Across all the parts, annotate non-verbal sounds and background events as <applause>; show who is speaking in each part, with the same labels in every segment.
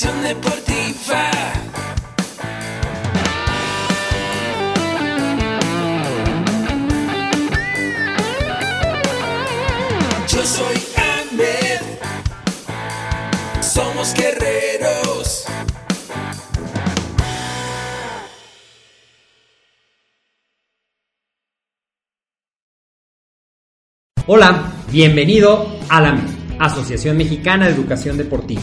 Speaker 1: Educación deportiva. Yo soy Ahmed. Somos guerreros.
Speaker 2: Hola, bienvenido a la Asociación Mexicana de Educación Deportiva.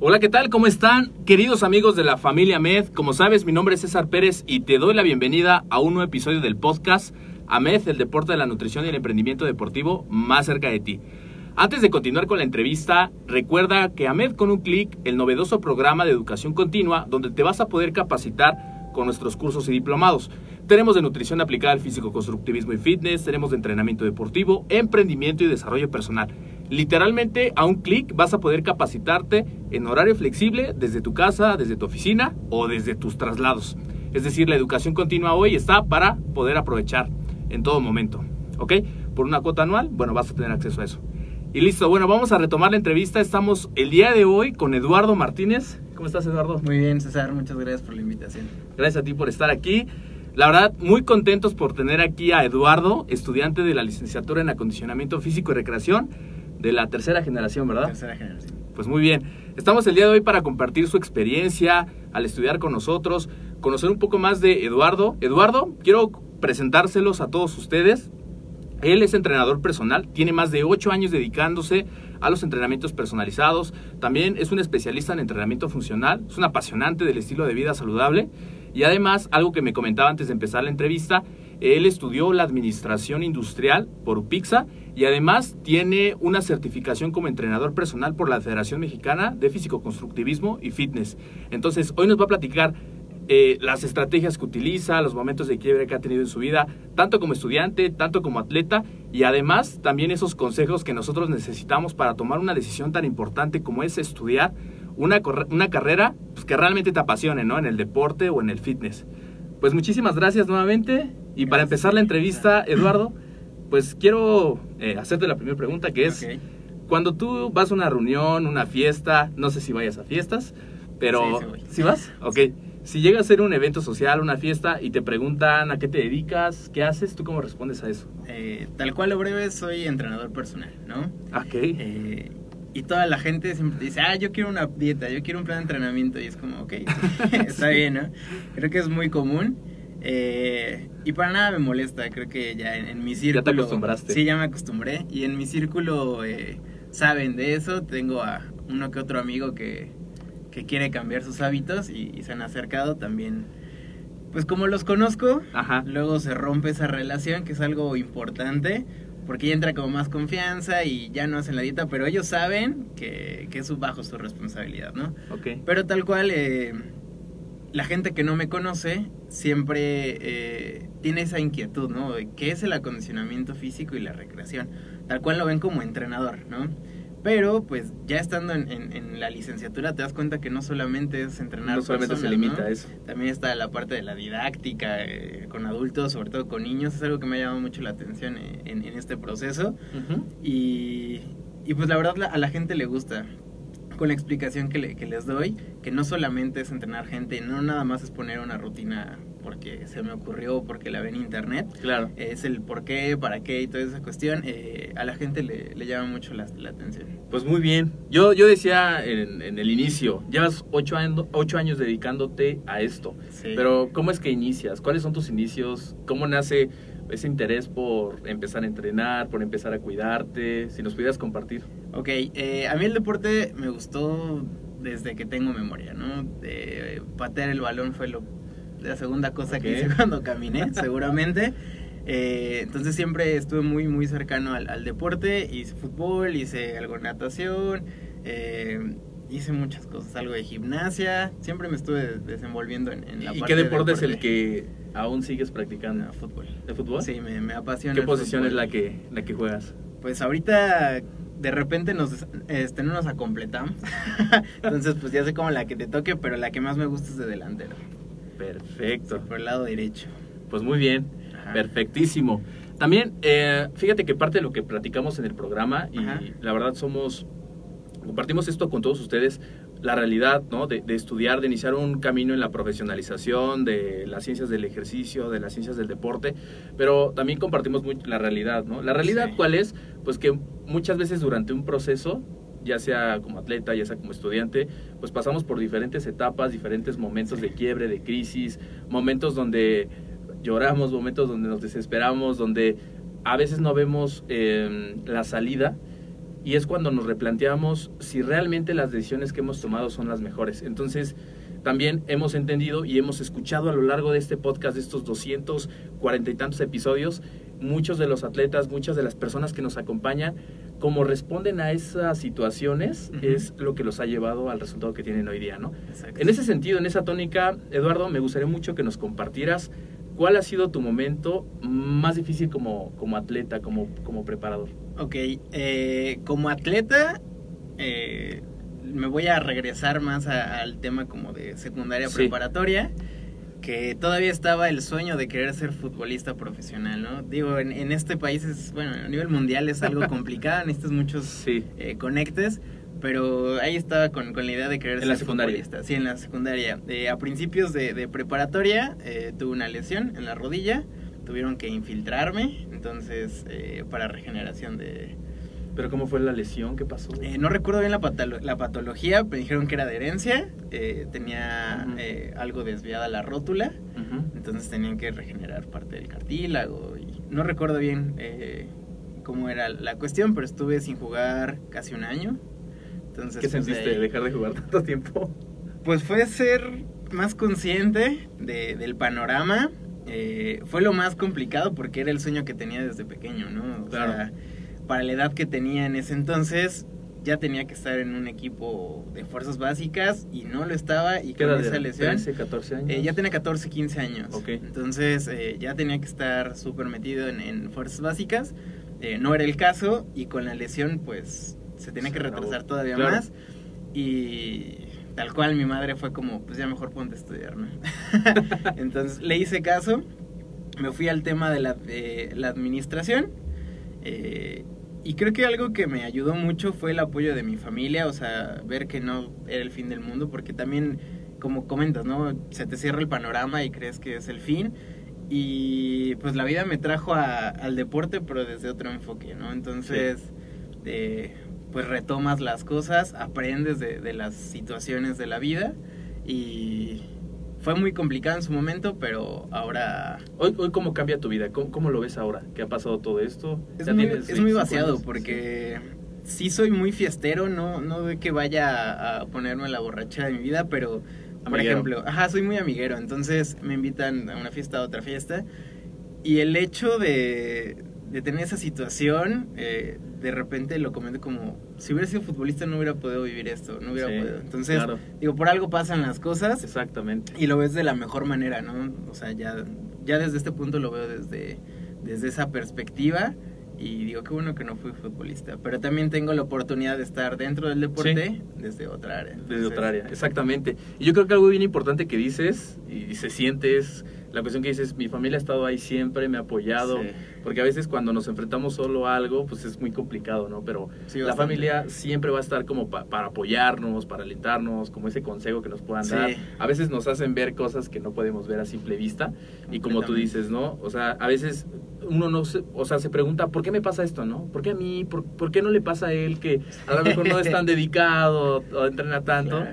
Speaker 3: Hola, ¿qué tal? ¿Cómo están? Queridos amigos de la familia Med, como sabes, mi nombre es César Pérez y te doy la bienvenida a un nuevo episodio del podcast AMED, el deporte de la nutrición y el emprendimiento deportivo más cerca de ti. Antes de continuar con la entrevista, recuerda que AMED con un clic, el novedoso programa de educación continua, donde te vas a poder capacitar con nuestros cursos y diplomados. Tenemos de nutrición aplicada al físico-constructivismo y fitness, tenemos de entrenamiento deportivo, emprendimiento y desarrollo personal. Literalmente a un clic vas a poder capacitarte en horario flexible desde tu casa, desde tu oficina o desde tus traslados. Es decir, la educación continua hoy está para poder aprovechar en todo momento. ¿Ok? Por una cuota anual, bueno, vas a tener acceso a eso. Y listo, bueno, vamos a retomar la entrevista. Estamos el día de hoy con Eduardo Martínez. ¿Cómo estás, Eduardo?
Speaker 4: Muy bien, César, muchas gracias por la invitación.
Speaker 3: Gracias a ti por estar aquí. La verdad, muy contentos por tener aquí a Eduardo, estudiante de la licenciatura en acondicionamiento físico y recreación de la tercera generación, ¿verdad?
Speaker 4: Tercera generación.
Speaker 3: Pues muy bien. Estamos el día de hoy para compartir su experiencia al estudiar con nosotros, conocer un poco más de Eduardo. Eduardo, quiero presentárselos a todos ustedes. Él es entrenador personal, tiene más de 8 años dedicándose a los entrenamientos personalizados. También es un especialista en entrenamiento funcional, es un apasionante del estilo de vida saludable. Y además, algo que me comentaba antes de empezar la entrevista, él estudió la administración industrial por UPIXA y además tiene una certificación como entrenador personal por la Federación Mexicana de Físico-Constructivismo y Fitness. Entonces, hoy nos va a platicar eh, las estrategias que utiliza, los momentos de quiebre que ha tenido en su vida, tanto como estudiante, tanto como atleta, y además también esos consejos que nosotros necesitamos para tomar una decisión tan importante como es estudiar una, carrera pues, que realmente te apasione, ¿no? En el deporte o en el fitness. Pues muchísimas gracias nuevamente. Y para empezar la entrevista, Eduardo, pues quiero eh, hacerte la primera pregunta, que es, cuando tú vas a una reunión, una fiesta, no sé si vayas a fiestas, pero...
Speaker 4: Sí, sí voy.
Speaker 3: ¿Sí vas? Ok. Si llega a ser un evento social, una fiesta, y te preguntan a qué te dedicas, qué haces, ¿tú cómo respondes a eso?
Speaker 4: Eh, tal cual lo breve, soy entrenador personal, ¿no?
Speaker 3: Ok.
Speaker 4: Eh, y toda la gente siempre dice, ah, yo quiero una dieta, yo quiero un plan de entrenamiento. Y es como, ok, <laughs> está bien, ¿no? Creo que es muy común. Eh, y para nada me molesta, creo que ya en, en mi círculo...
Speaker 3: te acostumbraste.
Speaker 4: Sí, ya me acostumbré. Y en mi círculo eh, saben de eso. Tengo a uno que otro amigo que, que quiere cambiar sus hábitos y, y se han acercado también. Pues como los conozco,
Speaker 3: Ajá.
Speaker 4: luego se rompe esa relación, que es algo importante, porque ya entra como más confianza y ya no hacen la dieta, pero ellos saben que, que es bajo su responsabilidad, ¿no?
Speaker 3: Ok.
Speaker 4: Pero tal cual, eh, la gente que no me conoce siempre eh, tiene esa inquietud, ¿no? De ¿Qué es el acondicionamiento físico y la recreación? Tal cual lo ven como entrenador, ¿no? Pero pues ya estando en, en- en la licenciatura te das cuenta que no solamente es entrenar
Speaker 3: No solamente se limita
Speaker 4: ¿no?
Speaker 3: a eso.
Speaker 4: También está la parte de la didáctica eh, con adultos, sobre todo con niños. Es algo que me ha llamado mucho la atención eh, en, en este proceso. Y, y pues la verdad la- a la gente le gusta con la explicación que, le- que les doy, que no solamente es entrenar gente, no nada más es poner una rutina porque se me ocurrió, porque la ve en internet,
Speaker 3: Claro.
Speaker 4: es el por qué, para qué y toda esa cuestión, eh, a la gente le, le llama mucho la, la atención.
Speaker 3: Pues muy bien. Yo, yo decía en, en el inicio, llevas ocho, años ocho años dedicándote a esto.
Speaker 4: Sí.
Speaker 3: Pero ¿cómo es que inicias? ¿Cuáles son tus inicios? ¿Cómo nace ese interés por empezar a entrenar, por empezar a cuidarte? Si nos pudieras compartir.
Speaker 4: Ok, eh, a mí el deporte me gustó desde que tengo memoria, ¿no? De patear el balón fue lo, la segunda cosa que hice <laughs> cuando caminé, seguramente. Eh, entonces siempre estuve muy, muy cercano al, al deporte. Hice fútbol, hice algo de natación, eh, hice muchas cosas, algo de gimnasia. Siempre me estuve desenvolviendo en, en la
Speaker 3: ¿Y
Speaker 4: parte
Speaker 3: qué
Speaker 4: de
Speaker 3: deporte es el que aún sigues practicando?
Speaker 4: Ah, fútbol.
Speaker 3: ¿De fútbol?
Speaker 4: Sí, me, me apasiona.
Speaker 3: ¿Qué
Speaker 4: el
Speaker 3: posición
Speaker 4: fútbol.
Speaker 3: es la que, la que juegas?
Speaker 4: Pues ahorita de repente nos este, no nos acompletamos. <laughs> Entonces, pues ya sé como la que te toque, pero la que más me gusta es de delantero.
Speaker 3: Perfecto.
Speaker 4: Sí, por el lado derecho.
Speaker 3: Pues muy bien.
Speaker 4: Ajá.
Speaker 3: Perfectísimo. También, eh, fíjate que parte de lo que platicamos en el programa, y
Speaker 4: Ajá.
Speaker 3: la verdad somos, compartimos esto con todos ustedes, la realidad, ¿no? De, de estudiar, de iniciar un camino en la profesionalización, de las ciencias del ejercicio, de las ciencias del deporte, pero también compartimos mucho la realidad, ¿no? La realidad,
Speaker 4: Sí.
Speaker 3: ¿cuál es? Pues que muchas veces durante un proceso, ya sea como atleta, ya sea como estudiante, pues pasamos por diferentes etapas, diferentes momentos de quiebre, de crisis, momentos donde lloramos, momentos donde nos desesperamos, donde a veces no vemos eh, la salida y es cuando nos replanteamos si realmente las decisiones que hemos tomado son las mejores. Entonces, también hemos entendido y hemos escuchado a lo largo de este podcast, de estos 240 y tantos episodios, muchos de los atletas, muchas de las personas que nos acompañan, cómo responden a esas situaciones, es lo que los ha llevado al resultado que tienen hoy día, ¿no?
Speaker 4: Exacto.
Speaker 3: En ese sentido, en esa tónica, Eduardo, me gustaría mucho que nos compartieras cuál ha sido tu momento más difícil como, como atleta, como, como preparador.
Speaker 4: Ok, eh, como atleta, eh, me voy a regresar más a- al tema como de secundaria
Speaker 3: Sí.
Speaker 4: preparatoria, que todavía estaba el sueño de querer ser futbolista profesional, ¿no? Digo, en, en este país es, bueno, a nivel mundial es algo <laughs> complicado, necesitas muchos
Speaker 3: Sí.
Speaker 4: eh, conectes, pero ahí estaba con, con la idea de querer
Speaker 3: En
Speaker 4: ser
Speaker 3: la secundaria.
Speaker 4: futbolista. Sí, en la secundaria. Eh, a principios de, de preparatoria eh, tuve una lesión en la rodilla, tuvieron que infiltrarme, entonces eh, para regeneración de...
Speaker 3: Pero ¿cómo fue la lesión? ¿Qué pasó?
Speaker 4: Eh, no recuerdo bien la, patolo- la patología, pero dijeron que era de herencia, eh, tenía eh, algo desviada la rótula, entonces tenían que regenerar parte del cartílago y no recuerdo bien eh, cómo era la cuestión, pero estuve sin jugar casi un año. Entonces,
Speaker 3: ¿Qué
Speaker 4: pues,
Speaker 3: sentiste de dejar de jugar tanto tiempo?
Speaker 4: Pues fue ser más consciente de- del panorama. eh, fue lo más complicado porque era el sueño que tenía desde pequeño, ¿no? O
Speaker 3: Claro.
Speaker 4: sea, para la edad que tenía en ese entonces, ya tenía que estar en un equipo de fuerzas básicas y no lo estaba. Y
Speaker 3: ¿Qué
Speaker 4: con esa lesión.
Speaker 3: 13, 14 años.
Speaker 4: Eh, ya tenía 14, 15 años.
Speaker 3: Ok.
Speaker 4: Entonces eh, ya tenía que estar súper metido en, en fuerzas básicas. Eh, no era el caso y con la lesión pues se tenía
Speaker 3: Se
Speaker 4: que
Speaker 3: acabó.
Speaker 4: retrasar todavía
Speaker 3: Claro.
Speaker 4: más. Y tal cual mi madre fue como, pues ya mejor ponte a estudiar, ¿no? <laughs> Entonces le hice caso. Me fui al tema de la, de la administración. Y creo que algo que me ayudó mucho fue el apoyo de mi familia, o sea, ver que no era el fin del mundo, porque también, como comentas, ¿no? Se te cierra el panorama y crees que es el fin. Y pues la vida me trajo a- al deporte, pero desde otro enfoque, ¿no? Entonces, eh, pues retomas las cosas, aprendes de, de las situaciones de la vida y fue muy complicado en su momento, pero ahora
Speaker 3: Hoy, hoy ¿cómo cambia tu vida? ¿Cómo, cómo lo ves ahora? ¿Qué ha pasado todo esto?
Speaker 4: Es muy, es muy
Speaker 3: 25
Speaker 4: vaciado porque sí soy muy fiestero, no, no de que vaya a, ponerme la borrachera de mi vida, pero por
Speaker 3: Amiguero.
Speaker 4: ejemplo, ajá, soy muy amiguero, entonces me invitan a una fiesta, a otra fiesta, y el hecho de, de tener esa situación, eh, de repente lo comento como, si hubiera sido futbolista no hubiera podido vivir esto, no hubiera
Speaker 3: Sí,
Speaker 4: podido. Entonces,
Speaker 3: claro.
Speaker 4: digo, por algo pasan las cosas
Speaker 3: Exactamente.
Speaker 4: y lo ves de la mejor manera, ¿no? O sea, ya, ya desde este punto lo veo desde, desde esa perspectiva y digo, qué bueno que no fui futbolista, pero también tengo la oportunidad de estar dentro del deporte desde otra área.
Speaker 3: Desde otra área, exactamente. Y yo creo que algo bien importante que dices y se siente es la cuestión que dices, mi familia ha estado ahí siempre, me ha apoyado,
Speaker 4: Sí.
Speaker 3: porque a veces cuando nos enfrentamos solo a algo, pues es muy complicado, ¿no? Pero
Speaker 4: Sí,
Speaker 3: la familia siempre va a estar como pa- para apoyarnos, para alentarnos, como ese consejo que nos puedan
Speaker 4: Sí.
Speaker 3: dar. A veces nos hacen ver cosas que no podemos ver a simple vista y como tú dices, ¿no? O sea, a veces uno no se, o sea, se pregunta, ¿por qué me pasa esto, no? ¿Por qué a mí? ¿Por, por qué no le pasa a él que a lo mejor no es tan <laughs> dedicado o entrena tanto?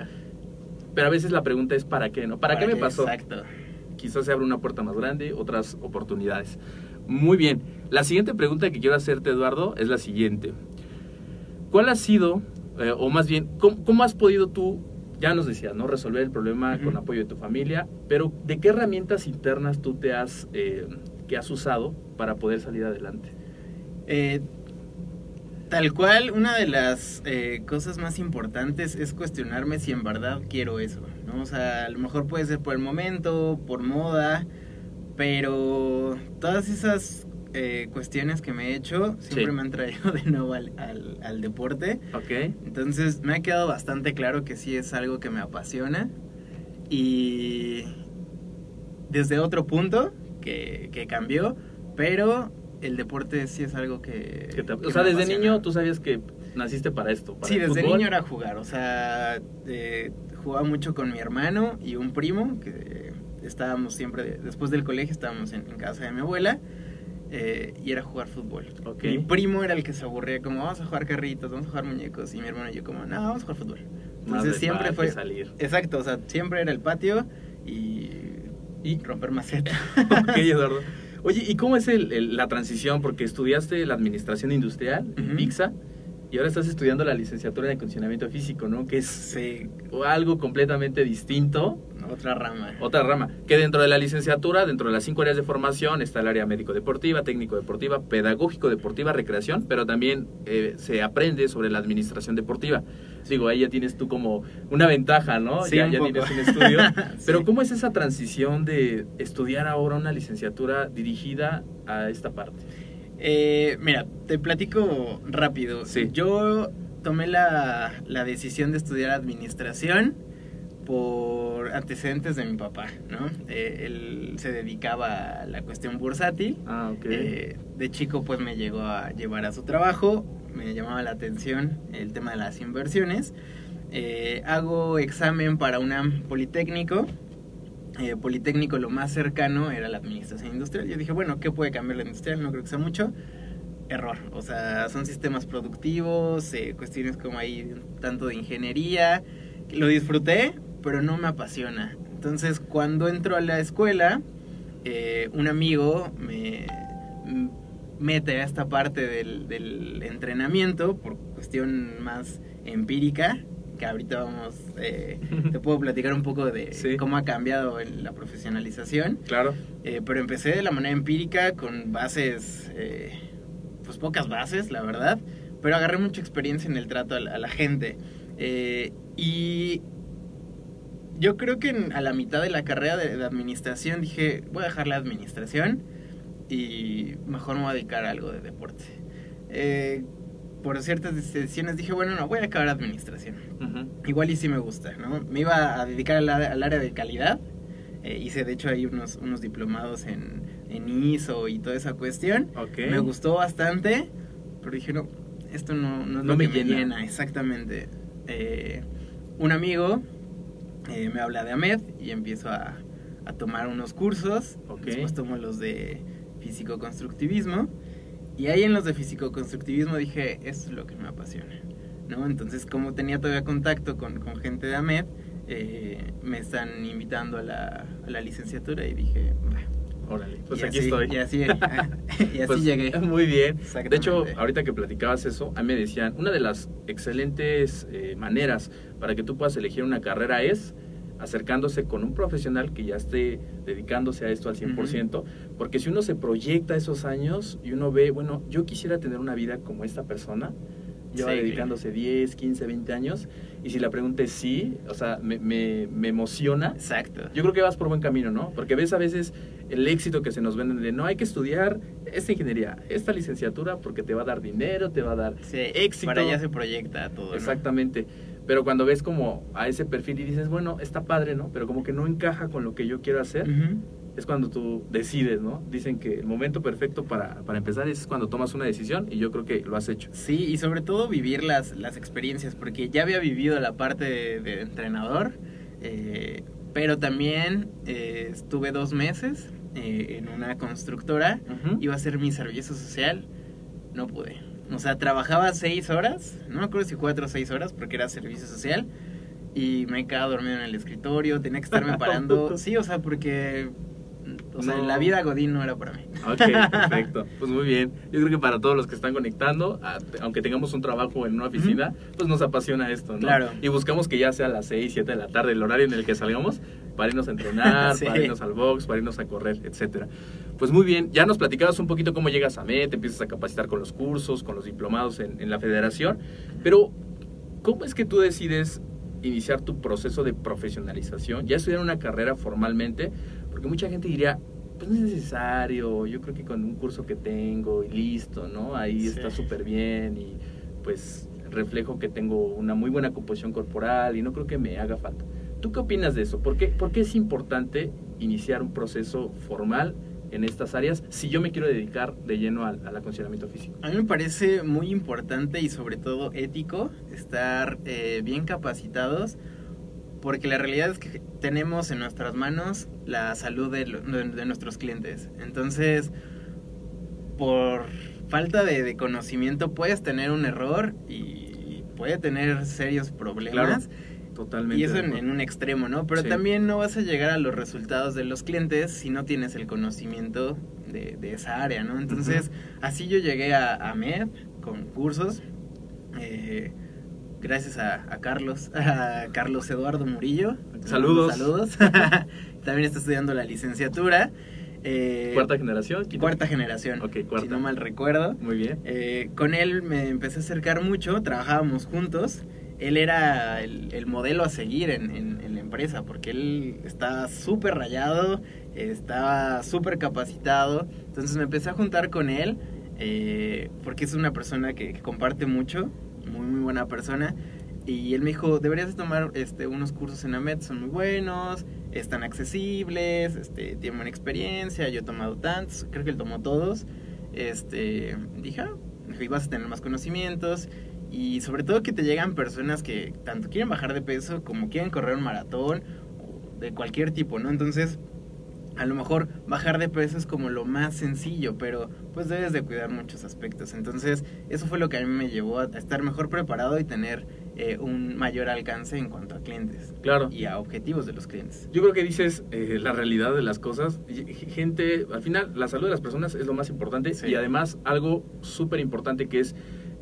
Speaker 3: Pero a veces la pregunta es ¿para qué, no? ¿Para, qué me pasó?
Speaker 4: Exacto.
Speaker 3: Quizás se abre una puerta más grande, otras oportunidades. Muy bien. La siguiente pregunta que quiero hacerte, Eduardo, es la siguiente. ¿Cuál ha sido, eh, o más bien, ¿cómo, cómo has podido tú, ya nos decías, ¿no? Resolver el problema con apoyo de tu familia, pero ¿de qué herramientas internas tú te has, eh, que has usado para poder salir adelante?
Speaker 4: Eh, tal cual, una de las cosas más importantes es cuestionarme si en verdad quiero eso, ¿no? O sea, a lo mejor puede ser por el momento, por moda, pero todas esas eh, cuestiones que me he hecho siempre
Speaker 3: Sí.
Speaker 4: me han traído de nuevo al, al- al deporte.
Speaker 3: ¿Ok?
Speaker 4: Entonces me ha quedado bastante claro que sí es algo que me apasiona y desde otro punto que, que cambió, pero el deporte sí es algo que...
Speaker 3: Que te-
Speaker 4: que
Speaker 3: o sea, desde
Speaker 4: apasiona.
Speaker 3: niño tú sabías que naciste para esto. Para
Speaker 4: Sí,
Speaker 3: el
Speaker 4: desde
Speaker 3: fútbol.
Speaker 4: niño era jugar, o sea, eh, jugaba mucho con mi hermano y un primo, que estábamos siempre, después del colegio estábamos en, en casa de mi abuela, eh, y era jugar fútbol. Mi primo era el que se aburría, como vamos a jugar carritos, vamos a jugar muñecos, y mi hermano y yo como, no, vamos a jugar fútbol.
Speaker 3: Más
Speaker 4: Entonces
Speaker 3: de
Speaker 4: siempre fue...
Speaker 3: salir.
Speaker 4: Exacto, o sea, siempre era el patio y,
Speaker 3: Y-
Speaker 4: romper maceta. <laughs>
Speaker 3: ok, <laughs> Eduardo. Oye, ¿y cómo es el- el- la transición? Porque estudiaste la administración industrial en
Speaker 4: Ujú.
Speaker 3: PIXA y ahora estás estudiando la licenciatura en acondicionamiento físico, ¿no? Que es
Speaker 4: sí,
Speaker 3: algo completamente distinto,
Speaker 4: otra rama.
Speaker 3: otra rama. Que dentro de la licenciatura, dentro de las cinco áreas de formación, está el área médico-deportiva, técnico-deportiva, pedagógico-deportiva, recreación, pero también eh, se aprende sobre la administración deportiva. Digo, ahí ya tienes tú como una ventaja, ¿no?
Speaker 4: Sí,
Speaker 3: ya
Speaker 4: un
Speaker 3: ya
Speaker 4: poco.
Speaker 3: tienes un estudio. <laughs>
Speaker 4: Sí.
Speaker 3: Pero ¿cómo es esa transición de estudiar ahora una licenciatura dirigida a esta parte?
Speaker 4: Eh, mira, te platico rápido.
Speaker 3: Sí.
Speaker 4: Yo tomé la, la decisión de estudiar administración por antecedentes de mi papá, ¿no? Eh, él se dedicaba a la cuestión bursátil.
Speaker 3: Ah, ok.
Speaker 4: Eh, de chico pues me llegó a llevar a su trabajo, me llamaba la atención el tema de las inversiones. Eh, hago examen para un Politécnico. Eh, Politécnico lo más cercano era la administración industrial. Yo dije, bueno, ¿qué puede cambiar la industrial? No creo que sea mucho. Error. O sea, son sistemas productivos, eh, cuestiones como ahí tanto de ingeniería. Lo disfruté, pero no me apasiona. Entonces, cuando entro a la escuela, eh, un amigo me mete a esta parte del, del entrenamiento por cuestión más empírica, que ahorita vamos, eh, te puedo platicar un poco de
Speaker 3: Sí.
Speaker 4: cómo ha cambiado en la profesionalización,
Speaker 3: Claro.
Speaker 4: Eh, pero empecé de la manera empírica con bases, eh, pues pocas bases, la verdad, pero agarré mucha experiencia en el trato a la, a la gente. Eh, y yo creo que en- a la mitad de la carrera de, de administración dije, voy a dejar la administración y mejor me voy a dedicar a algo de deporte. Por ciertas decisiones dije, bueno, no, voy a acabar administración. Igual y sí me gusta, ¿no? Me iba a dedicar al, área- al área de calidad. Eh, hice de hecho ahí unos, unos diplomados en, en ISO y toda esa cuestión. Me gustó bastante, pero dije, no, esto no, no es
Speaker 3: No
Speaker 4: lo
Speaker 3: me
Speaker 4: que me
Speaker 3: llena.
Speaker 4: llena. Exactamente. Eh, un amigo eh, me habla de AMED y empiezo a, a tomar unos cursos.
Speaker 3: Ok.
Speaker 4: Después tomo los de físico-constructivismo. Y ahí en los de físico-constructivismo dije, esto es lo que me apasiona. ¿no? Entonces, como tenía todavía contacto con, con gente de AMED, eh, me están invitando a la, a la licenciatura y dije.
Speaker 3: Órale. Pues
Speaker 4: Y
Speaker 3: aquí
Speaker 4: así-
Speaker 3: estoy.
Speaker 4: Y así, <laughs> y así
Speaker 3: Pues,
Speaker 4: llegué. <laughs>
Speaker 3: Muy bien. De hecho, ahorita que platicabas eso, a mí me decían, una de las excelentes eh, maneras para que tú puedas elegir una carrera es acercándose con un profesional que ya esté dedicándose a esto al 100%, porque si uno se proyecta esos años y uno ve, bueno, yo quisiera tener una vida como esta persona, lleva
Speaker 4: Sí.
Speaker 3: dedicándose 10, 15, 20 años, y si la pregunta es sí, o sea, me, me, me emociona,
Speaker 4: Exacto.
Speaker 3: yo creo que vas por buen camino, ¿no? Porque ves a veces el éxito que se nos venden de no hay que estudiar esta ingeniería, esta licenciatura porque te va a dar dinero, te va a dar
Speaker 4: Sí,
Speaker 3: éxito.
Speaker 4: Para allá se proyecta todo. ¿no?
Speaker 3: Pero cuando ves como a ese perfil y dices, bueno, está padre, ¿no? Pero como que no encaja con lo que yo quiero hacer, es cuando tú decides, ¿no? Dicen que el momento perfecto para, para empezar es cuando tomas una decisión y yo creo que lo has hecho.
Speaker 4: Sí, y sobre todo vivir las, las experiencias, porque ya había vivido la parte de, de entrenador, eh, pero también eh, estuve dos meses eh, en una constructora, iba a hacer mi servicio social, no pude. O sea, trabajaba seis horas, no me acuerdo si cuatro o seis horas, porque era servicio social, y me quedaba dormido en el escritorio, tenía que estarme <laughs> parando. Sí, o sea, porque... O sea,
Speaker 3: No.
Speaker 4: la vida Godín no era para mí.
Speaker 3: Ok, perfecto. <laughs> Pues muy bien. Yo creo que para todos los que están conectando, a- aunque tengamos un trabajo en una oficina, pues nos apasiona esto, ¿no?
Speaker 4: Claro.
Speaker 3: Y buscamos que ya sea a las 6, 7 de la tarde, el horario en el que salgamos, para irnos a entrenar, <laughs>
Speaker 4: Sí.
Speaker 3: para irnos al box, para irnos a correr, etcétera. Pues muy bien, ya nos platicabas un poquito cómo llegas a MET, te empiezas a capacitar con los cursos, con los diplomados en, en la federación, pero ¿cómo es que tú decides iniciar tu proceso de profesionalización? Ya estudiar una carrera formalmente, porque mucha gente diría, pues no es necesario, yo creo que con un curso que tengo y listo, ¿no? Ahí
Speaker 4: Sí.
Speaker 3: está súper bien y pues reflejo que tengo una muy buena composición corporal y no creo que me haga falta. ¿Tú qué opinas de eso? ¿Por qué, por qué es importante iniciar un proceso formal en estas áreas si yo me quiero dedicar de lleno al, al acondicionamiento físico?
Speaker 4: A mí me parece muy importante y sobre todo ético estar eh, bien capacitados porque la realidad es que tenemos en nuestras manos la salud de, lo- de- nuestros clientes. Entonces, por falta de, de conocimiento puedes tener un error y puede tener serios problemas.
Speaker 3: Totalmente.
Speaker 4: Y eso en, un extremo, ¿no? Pero
Speaker 3: Sí.
Speaker 4: también no vas a llegar a los resultados de los clientes si no tienes el conocimiento de, de esa área, ¿no? Entonces, así yo llegué a, a MED con cursos. eh, gracias a, a Carlos, <laughs> a Carlos Eduardo Murillo.
Speaker 3: Saludos.
Speaker 4: Saludos. <laughs> también está estudiando la licenciatura. eh,
Speaker 3: ¿Cuarta generación?
Speaker 4: cuarta generación.
Speaker 3: Ok, cuarta.
Speaker 4: Si no mal recuerdo.
Speaker 3: Muy bien.
Speaker 4: Eh, con él me empecé a acercar mucho, trabajábamos juntos. Él era el, el modelo a seguir en, en- en la empresa porque él estaba súper rayado, estaba súper capacitado. Entonces me empecé a juntar con él eh, porque es una persona que, que comparte mucho, muy, muy buena persona. Y él me dijo, deberías de tomar este, unos cursos en AMET, son muy buenos, están accesibles, este, tienen buena experiencia, yo he tomado tantos, creo que él tomó todos. Este, dije, ah, y vas a tener más conocimientos y sobre todo que te llegan personas que tanto quieren bajar de peso como quieren correr un maratón de cualquier tipo, ¿no? Entonces, a lo mejor bajar de peso es como lo más sencillo, pero pues debes de cuidar muchos aspectos. Entonces, eso fue lo que a mí me llevó a estar mejor preparado y tener eh, un mayor alcance en cuanto a clientes
Speaker 3: Claro.
Speaker 4: y a objetivos de los clientes.
Speaker 3: Yo creo que dices eh, la realidad de las cosas. Gente, al final, la salud de las personas es lo más importante
Speaker 4: Sí.
Speaker 3: y además algo súper importante que es,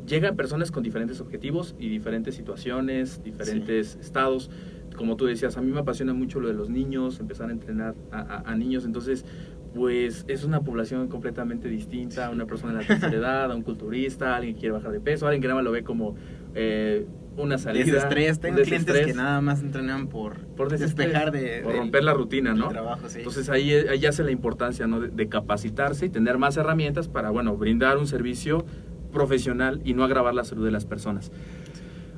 Speaker 3: llegan personas con diferentes objetivos y diferentes situaciones, diferentes estados. Como tú decías, a mí me apasiona mucho lo de los niños, empezar a entrenar a, a- a niños, entonces pues es una población completamente distinta, una persona de la tercera <laughs> edad, a un culturista, alguien que quiere bajar de peso, alguien que nada más lo ve como eh, una salida.
Speaker 4: Desestrés, tengo clientes
Speaker 3: desestrés.
Speaker 4: que nada más entrenan por,
Speaker 3: por
Speaker 4: despejar de,
Speaker 3: por romper la rutina, ¿no?
Speaker 4: trabajo, sí.
Speaker 3: Entonces ahí, ahí hace la importancia ¿no? de, de capacitarse y tener más herramientas para, bueno, brindar un servicio profesional y no agravar la salud de las personas.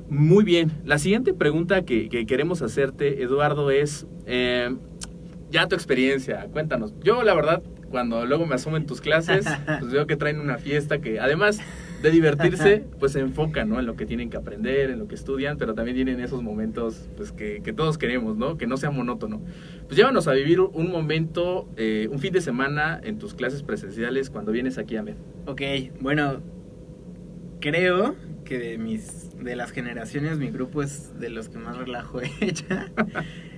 Speaker 3: Muy bien, la siguiente pregunta que, que queremos hacerte, Eduardo, es eh, ya tu experiencia, cuéntanos. Yo la verdad, cuando luego me asomo en tus clases, <laughs> pues veo que traen una fiesta que además de divertirse, pues se enfocan ¿no? en lo que tienen que aprender, en lo que estudian, pero también tienen esos momentos pues, que, que todos queremos, ¿no? Que no sea monótono. Pues llévanos a vivir un momento, eh, un fin de semana en tus clases presenciales cuando vienes aquí a MED.
Speaker 4: Ok, bueno, creo que de mis de las generaciones mi grupo es de los que más relajo <laughs> he hecho.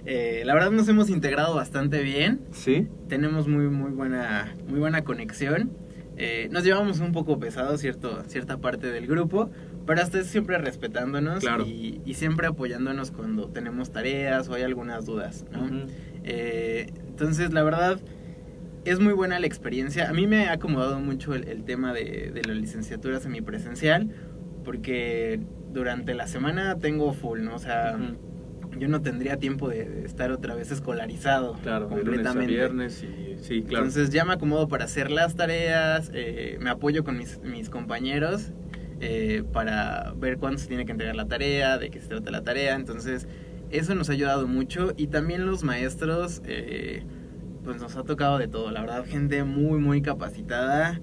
Speaker 4: Eh, la verdad nos hemos integrado bastante bien,
Speaker 3: ¿Sí?
Speaker 4: tenemos muy muy buena muy buena conexión. Eh, nos llevamos un poco pesado cierto cierta parte del grupo, pero hasta siempre respetándonos
Speaker 3: Claro.
Speaker 4: y, y siempre apoyándonos cuando tenemos tareas o hay algunas dudas, ¿no? Eh, entonces, la verdad, es muy buena la experiencia. A mí me ha acomodado mucho el, el tema de, de la licenciatura semipresencial, porque durante la semana tengo full, ¿no? O sea, yo no tendría tiempo de, de estar otra vez escolarizado
Speaker 3: Claro, de lunes a
Speaker 4: completamente.
Speaker 3: viernes y sí, claro.
Speaker 4: Entonces ya me acomodo para hacer las tareas, eh, me apoyo con mis, mis compañeros eh, para ver cuándo se tiene que entregar la tarea, de qué se trata la tarea. Entonces, eso nos ha ayudado mucho. Y también los maestros, eh, pues nos ha tocado de todo. La verdad, gente muy, muy capacitada.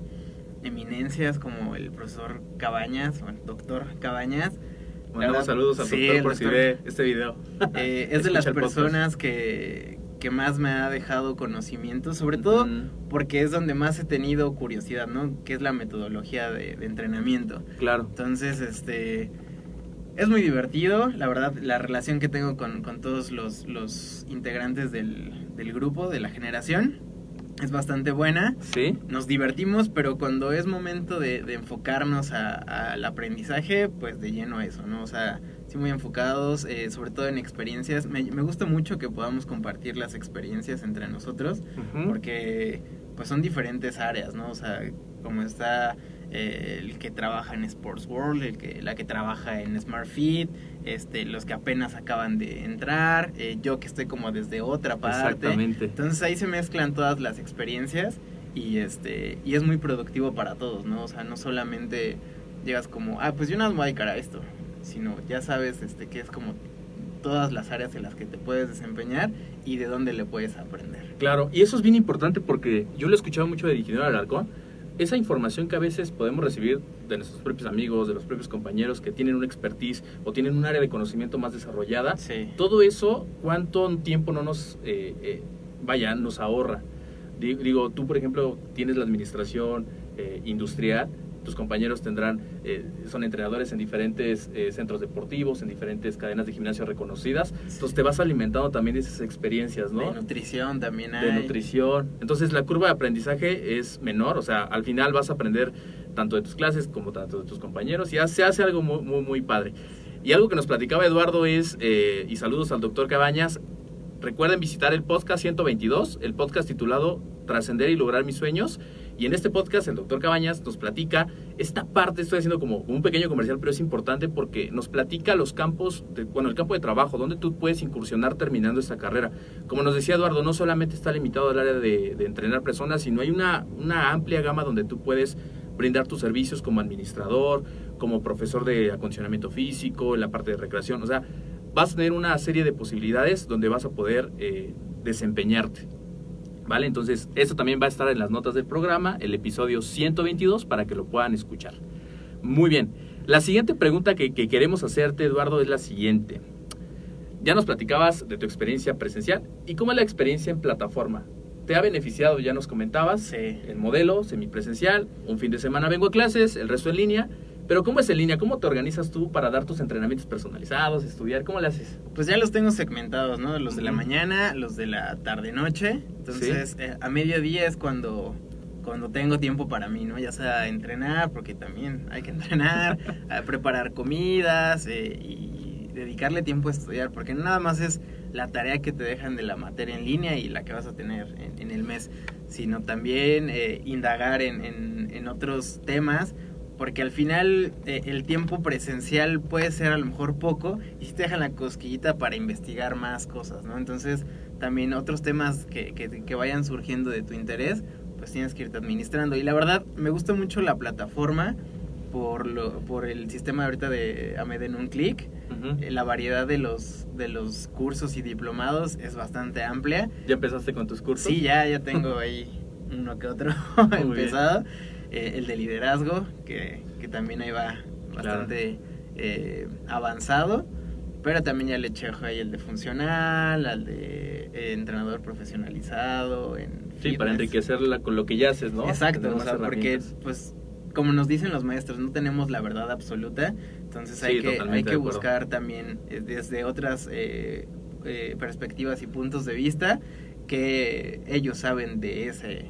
Speaker 4: Eminencias como el profesor Cabañas o el doctor Cabañas.
Speaker 3: Mandamos
Speaker 4: verdad,
Speaker 3: saludos al
Speaker 4: sí,
Speaker 3: doctor
Speaker 4: el
Speaker 3: por si ve este video. <laughs>
Speaker 4: Eh, es de las personas que, que más me ha dejado conocimiento, sobre todo porque es donde más he tenido curiosidad, ¿no? Que es la metodología de, de entrenamiento.
Speaker 3: Claro.
Speaker 4: Entonces, este, es muy divertido, la verdad, la relación que tengo con, con todos los, los integrantes del, del grupo, de la generación, es bastante buena.
Speaker 3: Sí.
Speaker 4: Nos divertimos, pero cuando es momento de, de enfocarnos a- al aprendizaje, pues de lleno a eso, ¿no? O sea, sí muy enfocados, eh, sobre todo en experiencias. Me, me gusta mucho que podamos compartir las experiencias entre nosotros, porque pues son diferentes áreas, ¿no? O sea, como está eh, el que trabaja en Sports World, el que, la que trabaja en Smart Fit, este, los que apenas acaban de entrar, eh, yo que estoy como desde otra parte.
Speaker 3: Exactamente.
Speaker 4: Entonces ahí se mezclan todas las experiencias y este y es muy productivo para todos, ¿no? O sea, no solamente llegas como, ah, pues yo más me voy a dedicar a esto, sino ya sabes este que es como todas las áreas en las que te puedes desempeñar y de dónde le puedes aprender.
Speaker 3: Claro, y eso es bien importante porque yo lo he escuchado mucho de ingeniero Alarcón. Esa información que a veces podemos recibir de nuestros propios amigos, de los propios compañeros que tienen una expertise o tienen un área de conocimiento más desarrollada,
Speaker 4: Sí.
Speaker 3: todo eso, ¿cuánto tiempo no nos, eh, eh, vaya, nos ahorra? Di- Digo, tú, por ejemplo, tienes la administración eh, industrial, tus compañeros tendrán, eh, son entrenadores en diferentes eh, centros deportivos, en diferentes cadenas de gimnasio reconocidas, entonces te vas alimentando también de esas experiencias, ¿no?
Speaker 4: De nutrición también hay.
Speaker 3: de nutrición. Entonces la curva de aprendizaje es menor, o sea, al final vas a aprender tanto de tus clases como tanto de tus compañeros y ya se hace algo muy, muy, muy padre. Y algo que nos platicaba Eduardo es, eh, y saludos al doctor Cabañas, recuerden visitar el podcast 122, el podcast titulado Trascender y lograr mis sueños. Y en este podcast el doctor Cabañas nos platica esta parte, estoy haciendo como un pequeño comercial, pero es importante porque nos platica los campos, de, bueno, el campo de trabajo, donde tú puedes incursionar terminando esta carrera. Como nos decía Eduardo, no solamente está limitado al área de, entrenar personas, sino hay una, una amplia gama donde tú puedes brindar tus servicios como administrador, como profesor de acondicionamiento físico, en la parte de recreación. O sea, vas a tener una serie de posibilidades donde vas a poder eh, desempeñarte. ¿Vale? Entonces, eso también va a estar en las notas del programa, el episodio 122, para que lo puedan escuchar. Muy bien. La siguiente pregunta que, que queremos hacerte, Eduardo, es la siguiente. Ya nos platicabas de tu experiencia presencial. ¿Y cómo es la experiencia en plataforma? ¿Te ha beneficiado? Ya nos comentabas.
Speaker 4: Sí.
Speaker 3: El modelo semipresencial. Un fin de semana vengo a clases, el resto en línea. Pero ¿cómo es en línea? ¿Cómo te organizas tú para dar tus entrenamientos personalizados, estudiar? ¿Cómo le haces?
Speaker 4: Pues ya los tengo segmentados, ¿no? Los de la mañana, los de la tarde-noche. Entonces, eh, a mediodía es cuando, cuando tengo tiempo para mí, ¿no? Ya sea entrenar, porque también hay que <laughs> entrenar, a preparar comidas eh, y dedicarle tiempo a estudiar, porque nada más es la tarea que te dejan de la materia en línea y la que vas a tener en, en el mes, sino también eh, indagar en, en- en otros temas porque al final eh, el tiempo presencial puede ser a lo mejor poco y si te dejan la cosquillita para investigar más cosas, ¿no? Entonces también otros temas que, que, que vayan surgiendo de tu interés, pues tienes que irte administrando. Y la verdad, me gusta mucho la plataforma por, lo, por el sistema ahorita de AMED en un clic. Eh, La variedad de los, de los cursos y diplomados es bastante amplia.
Speaker 3: ¿Ya empezaste con tus cursos?
Speaker 4: Sí, ya, ya tengo ahí uno que otro <laughs> empezado. Eh, el de liderazgo, que, que también ahí va bastante eh, avanzado. Pero también ya le eché ahí el de funcional, al de eh, entrenador profesionalizado. En
Speaker 3: Sí, para
Speaker 4: fitness.
Speaker 3: enriquecerla con lo que ya haces, ¿no?
Speaker 4: Exacto, o sea, porque pues como nos dicen los maestros, no tenemos la verdad absoluta, entonces hay
Speaker 3: Sí,
Speaker 4: que, hay que buscar también eh, desde otras eh, eh, perspectivas y puntos de vista que ellos saben de ese,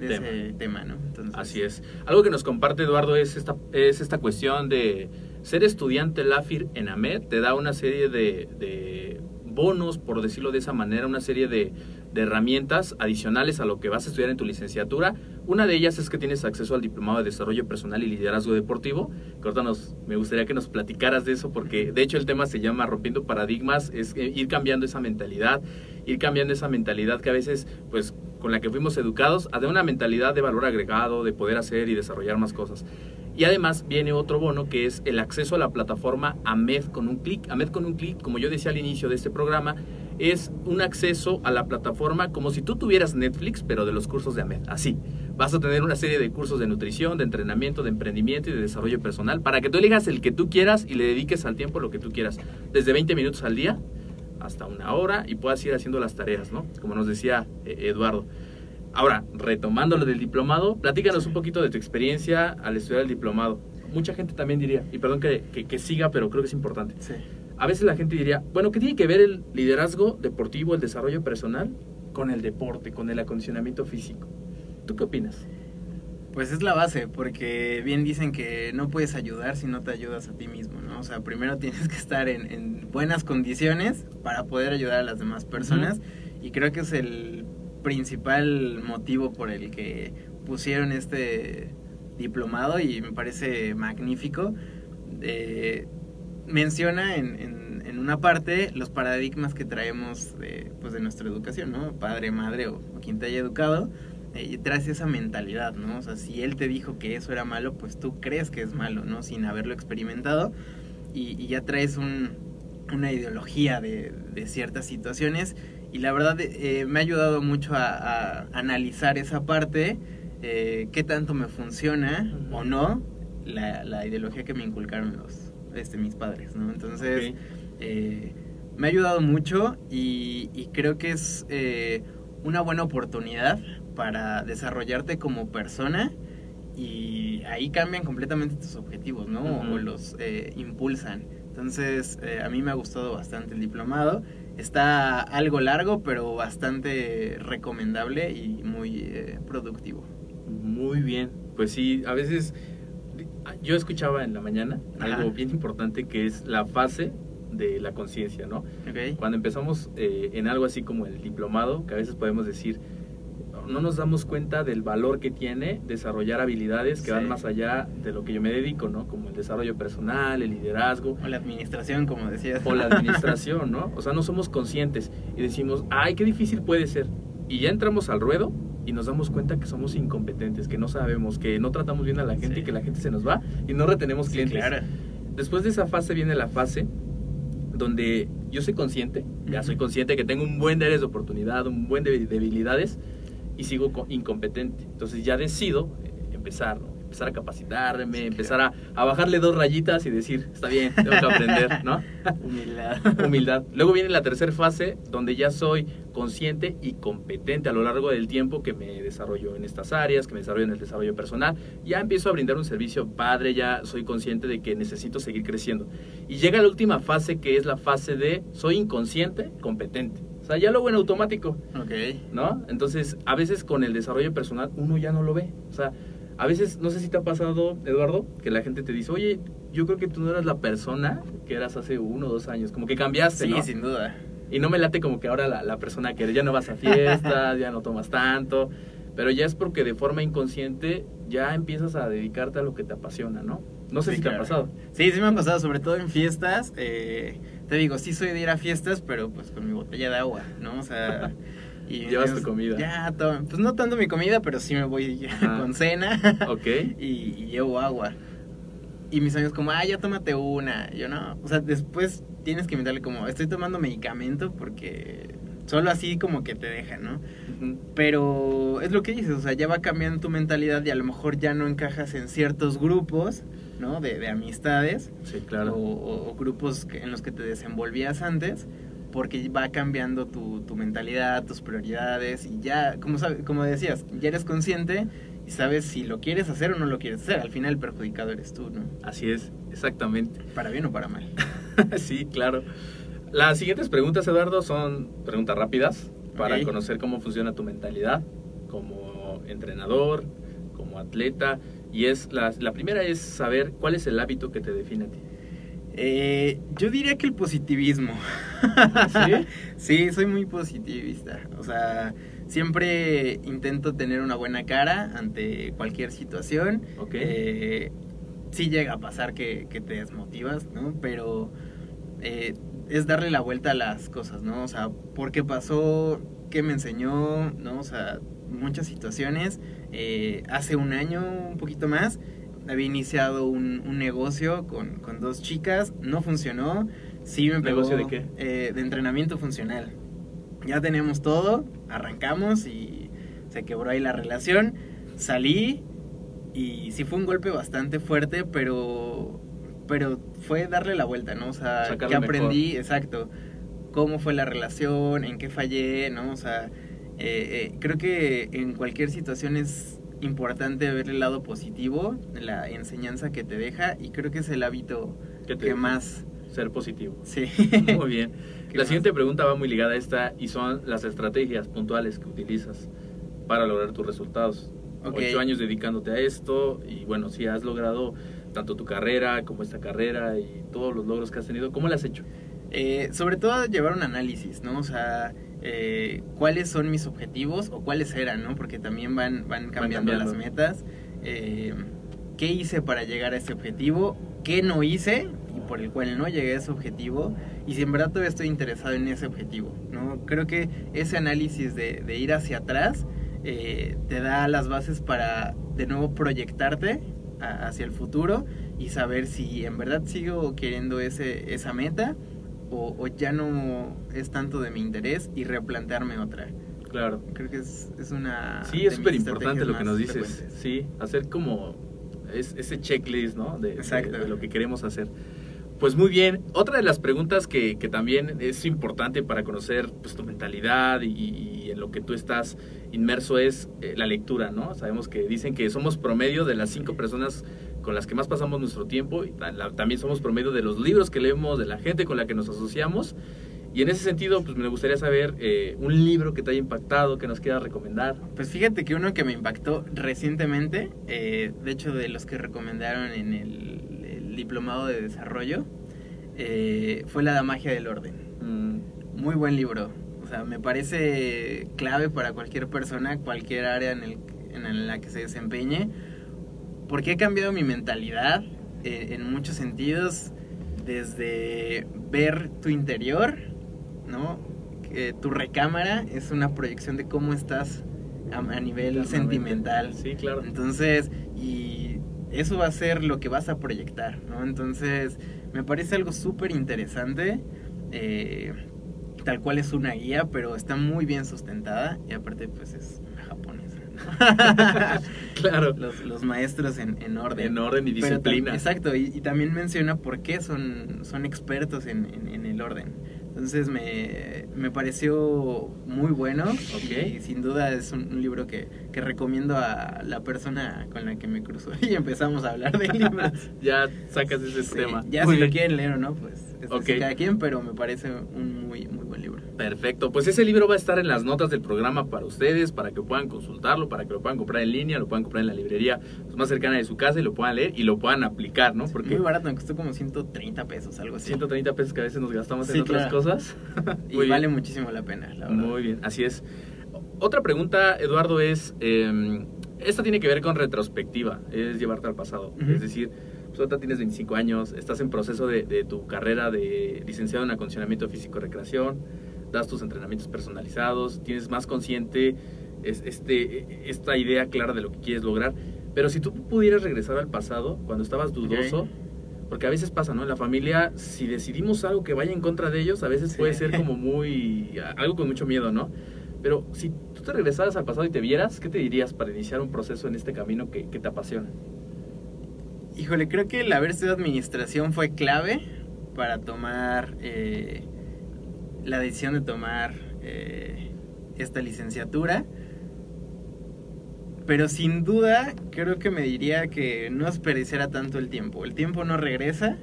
Speaker 4: de
Speaker 3: Tema.
Speaker 4: ese tema, ¿no? Entonces,
Speaker 3: Así es. Algo que nos comparte Eduardo es esta, es esta cuestión de ser estudiante LAFIR en AMED. Te da una serie de, de bonos, por decirlo de esa manera, una serie de, de herramientas adicionales a lo que vas a estudiar en tu licenciatura. Una de ellas es que tienes acceso al Diplomado de Desarrollo Personal y Liderazgo Deportivo. Que nos, me gustaría que nos platicaras de eso, porque de hecho el tema se llama Rompiendo Paradigmas, es eh, ir cambiando esa mentalidad, ir cambiando esa mentalidad que a veces, pues, con la que fuimos educados, a de una mentalidad de valor agregado, de poder hacer y desarrollar más cosas. Y además viene otro bono que es el acceso a la plataforma AMED con un clic. AMED con un clic, como yo decía al inicio de este programa, es un acceso a la plataforma como si tú tuvieras Netflix, pero de los cursos de AMED. Así. Vas a tener una serie de cursos de nutrición, de entrenamiento, de emprendimiento y de desarrollo personal para que tú elijas el que tú quieras y le dediques al tiempo lo que tú quieras. Desde 20 minutos al día hasta una hora y puedas ir haciendo las tareas, ¿no? Como nos decía eh, Eduardo. Ahora, retomando lo del diplomado, platícanos un poquito de tu experiencia al estudiar el diplomado. Mucha gente también diría, y perdón que, que- que siga, pero creo que es importante.
Speaker 4: Sí.
Speaker 3: A veces la gente diría, bueno, ¿qué tiene que ver el liderazgo deportivo, el desarrollo personal, con el deporte, con el acondicionamiento físico? ¿Tú qué opinas?
Speaker 4: Pues es la base, porque bien dicen que no puedes ayudar si no te ayudas a ti mismo, ¿no? O sea, primero <laughs> tienes que estar en, en buenas condiciones para poder ayudar a las demás personas. Y creo que es el principal motivo por el que pusieron este diplomado y me parece magnífico. Eh, menciona en, en- en una parte los paradigmas que traemos de, pues, de nuestra educación, ¿no? Padre, madre o, o quien te haya educado. eh, y traes esa mentalidad, ¿no? O sea, si él te dijo que eso era malo, pues tú crees que es malo, ¿no? Sin haberlo experimentado. Y, y ya traes un, una ideología de, de ciertas situaciones. Y la verdad eh, me ha ayudado mucho a, a analizar esa parte, eh, qué tanto me funciona o no la, la ideología que me inculcaron los, este, mis padres, ¿no? Entonces, eh, me ha ayudado mucho y, y creo que es eh, una buena oportunidad para desarrollarte como persona y ahí cambian completamente tus objetivos, ¿no? O los eh, impulsan. Entonces, a mí me ha gustado bastante el diplomado. Está algo largo, pero bastante recomendable y muy eh, productivo.
Speaker 3: Muy bien. Pues sí, a veces yo escuchaba en la mañana
Speaker 4: Ajá.
Speaker 3: algo bien importante que es la fase de la conciencia, ¿no?
Speaker 4: ¿Ok?
Speaker 3: Cuando empezamos eh, en algo así como el diplomado, que a veces podemos decir, no nos damos cuenta del valor que tiene desarrollar habilidades que
Speaker 4: Sí.
Speaker 3: van más allá de lo que yo me dedico, ¿no? Como el desarrollo personal, el liderazgo
Speaker 4: O la administración, como decías.
Speaker 3: o la <laughs> administración, ¿no? O sea, no somos conscientes y decimos, ay, qué difícil puede ser. Y ya entramos al ruedo y nos damos cuenta que somos incompetentes, que no sabemos, que no tratamos bien a la gente
Speaker 4: Sí.
Speaker 3: y que la gente se nos va y no retenemos
Speaker 4: Sí,
Speaker 3: clientes.
Speaker 4: claro.
Speaker 3: Después de esa fase viene la fase donde yo soy consciente, ya soy consciente que tengo un buen de áreas de oportunidad, un buen de debilidades y sigo co- incompetente. Entonces ya decido eh, empezar, ¿no? empezar a capacitarme,
Speaker 4: Sí,
Speaker 3: empezar a, a bajarle dos rayitas y decir, está bien, tengo que aprender, ¿no? <laughs>
Speaker 4: Humildad. <laughs>
Speaker 3: Humildad. Luego viene la tercera fase donde ya soy consciente y competente a lo largo del tiempo que me desarrollo en estas áreas, que me desarrollo en el desarrollo personal. Ya empiezo a brindar un servicio padre, ya soy consciente de que necesito seguir creciendo. Y llega la última fase que es la fase de soy inconsciente, competente. O sea, ya lo hago en automático.
Speaker 4: Ok.
Speaker 3: ¿no? Entonces, a veces con el desarrollo personal uno ya no lo ve. O sea, a veces, no sé si te ha pasado, Eduardo, que la gente te dice, oye, yo creo que tú no eras la persona que eras hace uno o dos años, como que cambiaste,
Speaker 4: Sí,
Speaker 3: ¿no?
Speaker 4: sin duda.
Speaker 3: Y no me late como que ahora la, la persona que eres, ya no vas a fiestas, <laughs> ya no tomas tanto, pero ya es porque de forma inconsciente ya empiezas a dedicarte a lo que te apasiona, ¿no? No sé
Speaker 4: Sí,
Speaker 3: si te ha pasado.
Speaker 4: Sí, sí me ha pasado, sobre todo en fiestas. eh, te digo, sí soy de ir a fiestas, pero pues con mi botella de agua, ¿no? O sea... Y <laughs>
Speaker 3: Llevas
Speaker 4: pues,
Speaker 3: tu comida.
Speaker 4: Ya, to- pues no tanto mi comida, pero sí me voy
Speaker 3: Ajá. <laughs>
Speaker 4: con cena <laughs>
Speaker 3: Ok.
Speaker 4: y, y llevo agua. Y mis amigos como, ah, ya tómate una. Yo no, o sea, después tienes que inventarle como, estoy tomando medicamento porque solo así como que te deja, ¿no? Pero es lo que dices, o sea, ya va cambiando tu mentalidad y a lo mejor ya no encajas en ciertos grupos, ¿no? De, de amistades
Speaker 3: Sí, claro.
Speaker 4: o, o- o grupos en los que te desenvolvías antes, porque va cambiando tu, tu mentalidad, tus prioridades y ya, como, como decías, ya eres consciente y sabes si lo quieres hacer o no lo quieres hacer. Al final el perjudicado eres tú, ¿no?
Speaker 3: Así es, exactamente.
Speaker 4: Para bien o para mal. <laughs>
Speaker 3: sí, claro. Las siguientes preguntas, Eduardo, son preguntas rápidas para conocer cómo funciona tu mentalidad como entrenador, como atleta. Y es la, la primera es saber cuál es el hábito que te define a ti.
Speaker 4: Eh, yo diría que el positivismo.
Speaker 3: ¿Sí? <laughs>
Speaker 4: Sí, soy muy positivista. O sea, siempre intento tener una buena cara ante cualquier situación.
Speaker 3: Ok.
Speaker 4: Eh, sí llega a pasar que, que te desmotivas, ¿no? Pero eh, es darle la vuelta a las cosas, ¿no? O sea, ¿por qué pasó? ¿Qué me enseñó? ¿No? O sea, muchas situaciones. Eh, hace un año, un poquito más, había iniciado un, un negocio con, con dos chicas, no funcionó, sí me pegó...
Speaker 3: ¿Negocio de qué?
Speaker 4: eh, de entrenamiento funcional. Ya tenemos todo, arrancamos y se quebró ahí la relación, salí y sí fue un golpe bastante fuerte, pero, pero fue darle la vuelta, ¿no? O sea,
Speaker 3: Sacar
Speaker 4: que
Speaker 3: lo mejor.
Speaker 4: aprendí, exacto, cómo fue la relación, en qué fallé, ¿no? O sea, eh, eh, creo que en cualquier situación es importante ver el lado positivo, la enseñanza que te deja y creo que es el hábito
Speaker 3: ¿Qué te
Speaker 4: que
Speaker 3: deja?
Speaker 4: más,
Speaker 3: Ser positivo.
Speaker 4: sí. <laughs>
Speaker 3: Muy bien.
Speaker 4: ¿Qué <laughs>
Speaker 3: La
Speaker 4: más?
Speaker 3: siguiente pregunta va muy ligada a esta y son las estrategias puntuales que utilizas para lograr tus resultados. Ocho años dedicándote a esto y bueno, si has logrado tanto tu carrera como esta carrera y todos los logros que has tenido, ¿cómo lo has hecho?
Speaker 4: Eh, sobre todo llevar un análisis, ¿no? O sea, eh, cuáles son mis objetivos o cuáles eran, ¿no? Porque también van, van cambiando,
Speaker 3: cambiando.
Speaker 4: las metas. Eh, ¿Qué hice para llegar a ese objetivo? ¿Qué no hice? Y por el cual no llegué a ese objetivo. Y si en verdad todavía estoy interesado en ese objetivo, ¿no? Creo que ese análisis de, de ir hacia atrás eh, te da las bases para de nuevo proyectarte a- hacia el futuro y saber si en verdad sigo queriendo ese, esa meta o, o ya no es tanto de mi interés y replantearme otra.
Speaker 3: Claro.
Speaker 4: Creo que es, es una...
Speaker 3: Sí, es súper importante lo que nos dices.
Speaker 4: frecuentes.
Speaker 3: Sí, hacer como es- ese checklist, ¿no? De, de-
Speaker 4: Exacto.
Speaker 3: de lo que queremos hacer. Pues muy bien. Otra de las preguntas que, que también es importante para conocer pues, tu mentalidad y, y en lo que tú estás inmerso es eh, la lectura, ¿no? Sabemos que dicen que somos promedio de las cinco personas con las que más pasamos nuestro tiempo y también somos promedio de los libros que leemos, de la gente con la que nos asociamos. Y en ese sentido, pues me gustaría saber eh, un libro que te haya impactado, que nos quieras recomendar.
Speaker 4: Pues fíjate que uno que me impactó recientemente, eh, de hecho de los que recomendaron en el, el diplomado de desarrollo, eh, fue La magia del orden.
Speaker 3: Mm,
Speaker 4: Muy buen libro. O sea, me parece clave para cualquier persona, cualquier área en, el, en la que se desempeñe. Porque he cambiado mi mentalidad eh, en muchos sentidos. Desde ver tu interior, ¿no? Tu recámara es una proyección de cómo estás a, a nivel sentimental.
Speaker 3: Sí, claro.
Speaker 4: Entonces, y eso va a ser lo que vas a proyectar, ¿no? Entonces, me parece algo súper interesante. eh, tal cual es una guía, pero está muy bien sustentada y aparte, pues es. <laughs>
Speaker 3: Claro.
Speaker 4: los, los maestros en, en orden.
Speaker 3: En orden y
Speaker 4: Pero
Speaker 3: disciplina.
Speaker 4: exacto, y, y también menciona por qué son, son expertos en, en- en el orden. Entonces me, me pareció muy bueno
Speaker 3: Ok.
Speaker 4: y sin duda es un, un libro que, que recomiendo a la persona con la que me cruzo <laughs> y empezamos a hablar de libros. <laughs>
Speaker 3: ya sacas ese
Speaker 4: Sí,
Speaker 3: tema.
Speaker 4: Ya
Speaker 3: Muy
Speaker 4: si lo
Speaker 3: bien.
Speaker 4: quieren leer o no, pues es
Speaker 3: Ok.
Speaker 4: de cada quien, pero me parece un muy, muy.
Speaker 3: Perfecto, pues ese libro va a estar en las notas del programa para ustedes, para que puedan consultarlo, para que lo puedan comprar en línea, lo puedan comprar en la librería más cercana de su casa y lo puedan leer y lo puedan aplicar, ¿no? Porque
Speaker 4: Muy barato, me costó como 130 pesos, algo así.
Speaker 3: 130 pesos que a veces nos gastamos
Speaker 4: Sí,
Speaker 3: en otras
Speaker 4: claro.
Speaker 3: cosas.
Speaker 4: Y <laughs>
Speaker 3: Muy bien.
Speaker 4: vale muchísimo la pena, la verdad.
Speaker 3: Muy bien, así es. Otra pregunta, Eduardo, es, eh, esta tiene que ver con retrospectiva, es llevarte al pasado. Es decir, pues ahorita tienes 25 años, estás en proceso de, de tu carrera de licenciado en acondicionamiento físico y recreación, das tus entrenamientos personalizados, tienes más consciente es, este, esta idea clara de lo que quieres lograr. Pero si tú pudieras regresar al pasado, cuando estabas dudoso, porque a veces pasa, ¿no? En la familia, si decidimos algo que vaya en contra de ellos, a veces
Speaker 4: Sí.
Speaker 3: puede ser como <laughs> muy... algo con mucho miedo, ¿no? Pero si tú te regresaras al pasado y te vieras, ¿qué te dirías para iniciar un proceso en este camino que, que te apasiona?
Speaker 4: Híjole, creo que el haber sido administración fue clave para tomar eh, la decisión de tomar eh, esta licenciatura. Pero sin duda, creo que me diría que no desperdiciara tanto el tiempo. El tiempo no regresa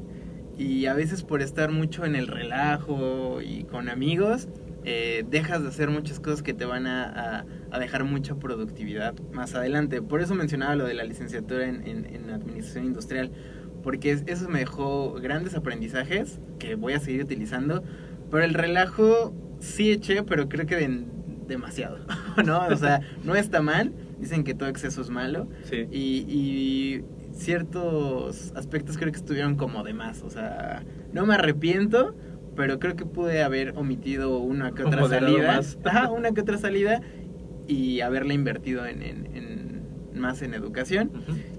Speaker 4: y a veces por estar mucho en el relajo y con amigos, eh, dejas de hacer muchas cosas que te van a, a- dejar mucha productividad más adelante. Por eso mencionaba lo de la licenciatura en, en- en Administración Industrial, porque es- eso me dejó grandes aprendizajes que voy a seguir utilizando, pero el relajo sí eché, pero creo que de- demasiado, <laughs> ¿no? O sea, no está mal, dicen que todo exceso es malo,
Speaker 3: Sí.
Speaker 4: y, y ciertos aspectos creo que estuvieron como de más. O sea, no me arrepiento, pero creo que pude haber omitido una que otra salida.
Speaker 3: más. <laughs>
Speaker 4: Ajá, una que otra salida y haberla invertido en, en- en- más en educación.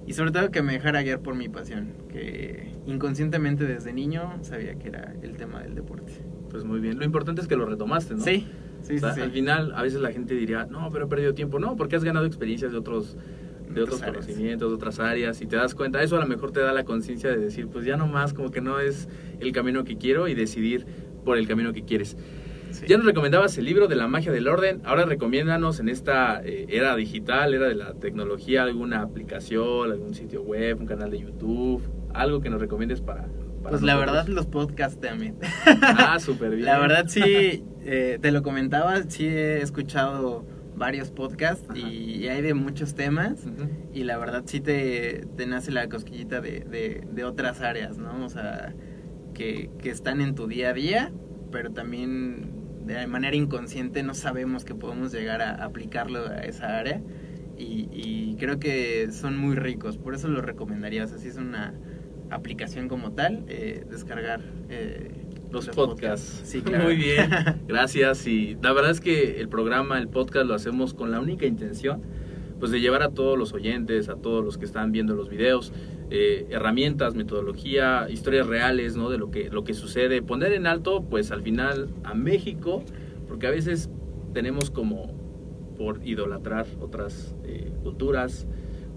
Speaker 4: Y sobre todo que me dejara guiar por mi pasión, que inconscientemente desde niño sabía que era el tema del deporte.
Speaker 3: Pues muy bien. Lo importante es que lo retomaste, ¿no?
Speaker 4: Sí, sí,
Speaker 3: O sea,
Speaker 4: sí, sí.
Speaker 3: Al final, a veces la gente diría, no, pero he perdido tiempo. No, porque has ganado experiencias de otros de otros
Speaker 4: áreas.
Speaker 3: conocimientos, de otras áreas, y te das cuenta, eso a lo mejor te da la conciencia de decir, pues ya nomás como que no es el camino que quiero y decidir por el camino que quieres.
Speaker 4: Sí.
Speaker 3: Ya nos recomendabas el libro de la magia del orden, ahora recomiéndanos en esta eh, era digital, era de la tecnología, alguna aplicación, algún sitio web, un canal de YouTube, algo que nos recomiendes para... para
Speaker 4: Pues la verdad los podcasts Amit.
Speaker 3: Ah, <laughs> súper bien.
Speaker 4: La verdad sí, eh, te lo comentaba, sí he escuchado varios podcasts
Speaker 3: Ajá.
Speaker 4: y hay de muchos temas y la verdad sí te, te nace la cosquillita de, de, de otras áreas, ¿no? O sea, que, que están en tu día a día, pero también de manera inconsciente no sabemos que podemos llegar a aplicarlo a esa área y, y creo que son muy ricos, por eso los recomendaría, o sea, si es una aplicación como tal, eh, descargar eh,
Speaker 3: Los podcasts.
Speaker 4: Sí, <laughs> claro.
Speaker 3: Muy bien. <laughs> Gracias. Y la verdad es que el programa, el podcast lo hacemos con la única intención pues de llevar a todos los oyentes, a todos los que están viendo los videos, eh, herramientas, metodología, historias reales, ¿no? De lo que, lo que sucede. Poner en alto, pues al final, a México, porque a veces tenemos como por idolatrar otras eh, culturas,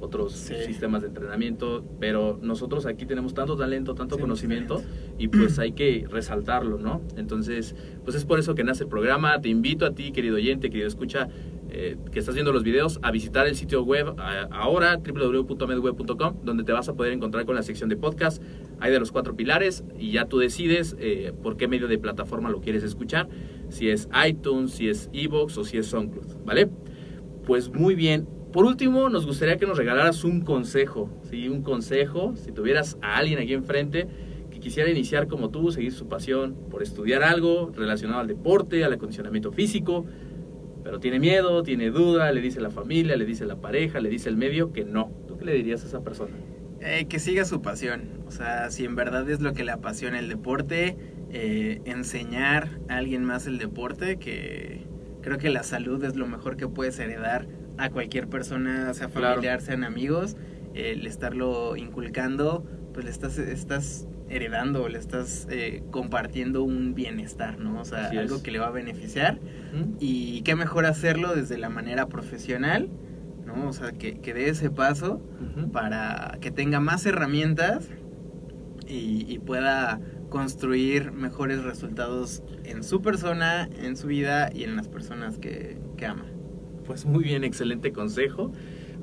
Speaker 3: otros
Speaker 4: Sí.
Speaker 3: sistemas de entrenamiento, pero nosotros aquí tenemos tanto talento, tanto
Speaker 4: Sí,
Speaker 3: conocimiento y pues <clears throat> hay que resaltarlo, ¿no? Entonces, pues es por eso que nace el programa. Te invito a ti, querido oyente, querido escucha, eh, que estás viendo los videos, a visitar el sitio web a- ahora, www.medweb.com, donde te vas a poder encontrar con la sección de podcast. Hay de los cuatro pilares y ya tú decides eh, por qué medio de plataforma lo quieres escuchar, si es iTunes, si es Evox o si es SoundCloud, ¿vale? Pues muy bien. Por último, nos gustaría que nos regalaras un consejo, ¿sí? Un consejo, si tuvieras a alguien aquí enfrente que quisiera iniciar como tú, seguir su pasión por estudiar algo relacionado al deporte, al acondicionamiento físico, pero tiene miedo, tiene duda, le dice la familia, le dice la pareja, le dice el medio que no. ¿Tú qué le dirías a esa persona?
Speaker 4: Eh, que siga su pasión. O sea, si en verdad es lo que le apasiona el deporte, eh, enseñar a alguien más el deporte, que creo que la salud es lo mejor que puedes heredar a cualquier persona, sea
Speaker 3: Claro.
Speaker 4: familiar, sean amigos, el estarlo inculcando, pues le estás, estás heredando, le estás eh, compartiendo un bienestar, ¿no? O sea,
Speaker 3: Así es.
Speaker 4: algo que le va a beneficiar.
Speaker 3: ¿Mm?
Speaker 4: Y qué mejor hacerlo desde la manera profesional, ¿no? O sea, que, que dé ese paso para que tenga más herramientas y, y pueda construir mejores resultados en su persona, en su vida y en las personas que, que ama.
Speaker 3: Pues muy bien, excelente consejo.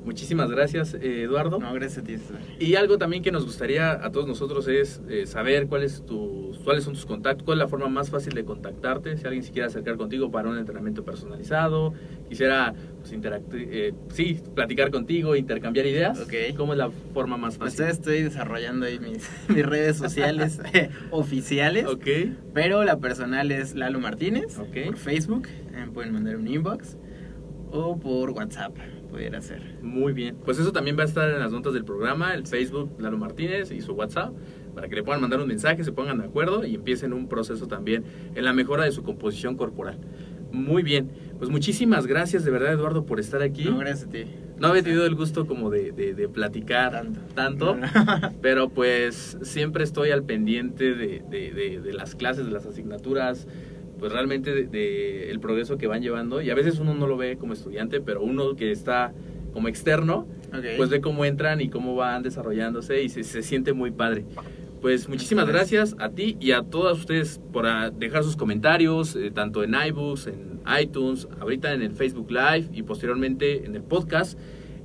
Speaker 3: Muchísimas gracias, eh, Eduardo.
Speaker 4: No, gracias a ti.
Speaker 3: Y algo también que nos gustaría a todos nosotros es eh, saber cuál es tu, cuáles son tus contactos, cuál es la forma más fácil de contactarte, si alguien se quiere acercar contigo para un entrenamiento personalizado, quisiera pues, eh, sí, platicar contigo, intercambiar ideas,
Speaker 4: Ok.
Speaker 3: ¿cómo es la forma más
Speaker 4: Pues
Speaker 3: fácil?
Speaker 4: estoy desarrollando ahí mis, <laughs> mis redes sociales <laughs> <laughs> oficiales,
Speaker 3: Ok,
Speaker 4: pero la personal es Lalo Martínez
Speaker 3: Ok.
Speaker 4: por Facebook, eh, pueden mandar un inbox o por WhatsApp, pudiera ser.
Speaker 3: muy bien. Pues eso también va a estar en las notas del programa, el Facebook Lalo Martínez y su WhatsApp, para que le puedan mandar un mensaje, se pongan de acuerdo y empiecen un proceso también en la mejora de su composición corporal. Muy bien, pues muchísimas gracias de verdad Eduardo por estar aquí.
Speaker 4: No, gracias a ti.
Speaker 3: No había tenido el gusto como de, de- de platicar
Speaker 4: Tanto.
Speaker 3: tanto,
Speaker 4: No, no. <laughs>
Speaker 3: pero pues siempre estoy al pendiente de, de- de- de las clases, de las asignaturas, pues realmente de, de el progreso que van llevando y a veces uno no lo ve como estudiante, pero uno que está como externo, pues ve cómo entran y cómo van desarrollándose y se, se siente muy padre. Pues muchísimas gracias a ti y a todas ustedes por ah, dejar sus comentarios, eh, tanto en iBooks, en iTunes, ahorita en el Facebook Live y posteriormente en el podcast.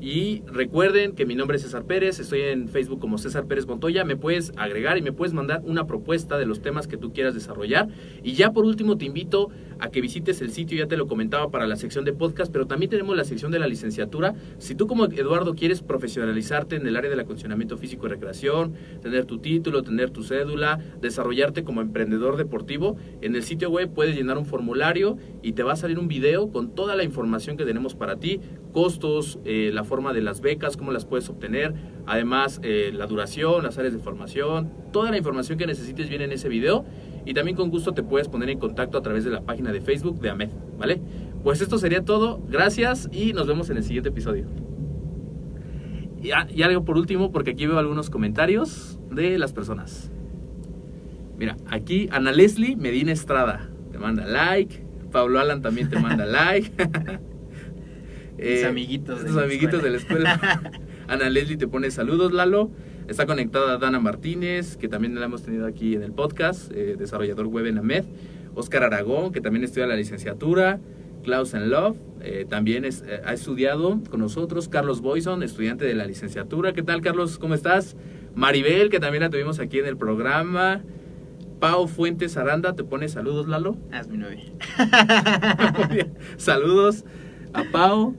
Speaker 3: Y recuerden que mi nombre es César Pérez, estoy en Facebook como César Pérez Montoya, me puedes agregar y me puedes mandar una propuesta de los temas que tú quieras desarrollar. Y ya por último te invito a que visites el sitio, ya te lo comentaba para la sección de podcast, pero también tenemos la sección de la licenciatura. Si tú como Eduardo quieres profesionalizarte en el área del acondicionamiento físico y recreación, tener tu título, tener tu cédula, desarrollarte como emprendedor deportivo, en el sitio web puedes llenar un formulario y te va a salir un video con toda la información que tenemos para ti, costos, eh, la forma de las becas, cómo las puedes obtener, además eh, la duración, las áreas de formación, toda la información que necesites viene en ese video y también con gusto te puedes poner en contacto a través de la página de Facebook de AMED, ¿vale? Pues esto sería todo, gracias y nos vemos en el siguiente episodio. Y, ah, y algo por último, porque aquí veo algunos comentarios de las personas. Mira, aquí Ana Leslie Medina Estrada te manda like. Pablo Alan también te manda <laughs> like. <laughs>
Speaker 4: Mis amiguitos de
Speaker 3: tus
Speaker 4: la
Speaker 3: Eh, amiguitos de la
Speaker 4: escuela. <laughs>
Speaker 3: Ana Leslie te pone saludos, Lalo. Está conectada Dana Martínez, que también la hemos tenido aquí en el podcast, eh, desarrollador web en AMED. Oscar Aragón, que también estudia la licenciatura. Klaus en Love, eh, también es- eh, ha estudiado con nosotros. Carlos Boyson, estudiante de la licenciatura. ¿Qué tal, Carlos? ¿Cómo estás? Maribel, que también la tuvimos aquí en el programa. Pau Fuentes Aranda, te pone saludos, Lalo.
Speaker 4: Ah, es mi novia. <laughs>
Speaker 3: Saludos a Pau,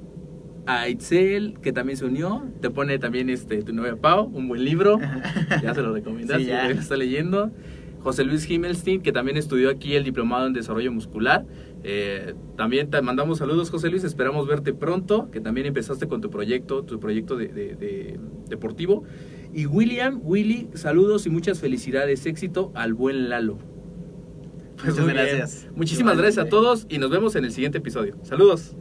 Speaker 3: a Itzel, que también se unió. Te pone también este tu novia Pau, un buen libro. <laughs> Ya se lo recomendaste,
Speaker 4: Sí, ya.
Speaker 3: está leyendo. José Luis Himmelstein, que también estudió aquí el diplomado en desarrollo muscular. Eh, también te mandamos saludos, José Luis. Esperamos verte pronto, que también empezaste con tu proyecto, tu proyecto de, de- de- deportivo. Y William, Willy, saludos y muchas felicidades. Éxito al buen Lalo. Pues
Speaker 4: Muchas gracias.
Speaker 3: Muchísimas gracias a todos y nos vemos en el siguiente episodio. Saludos.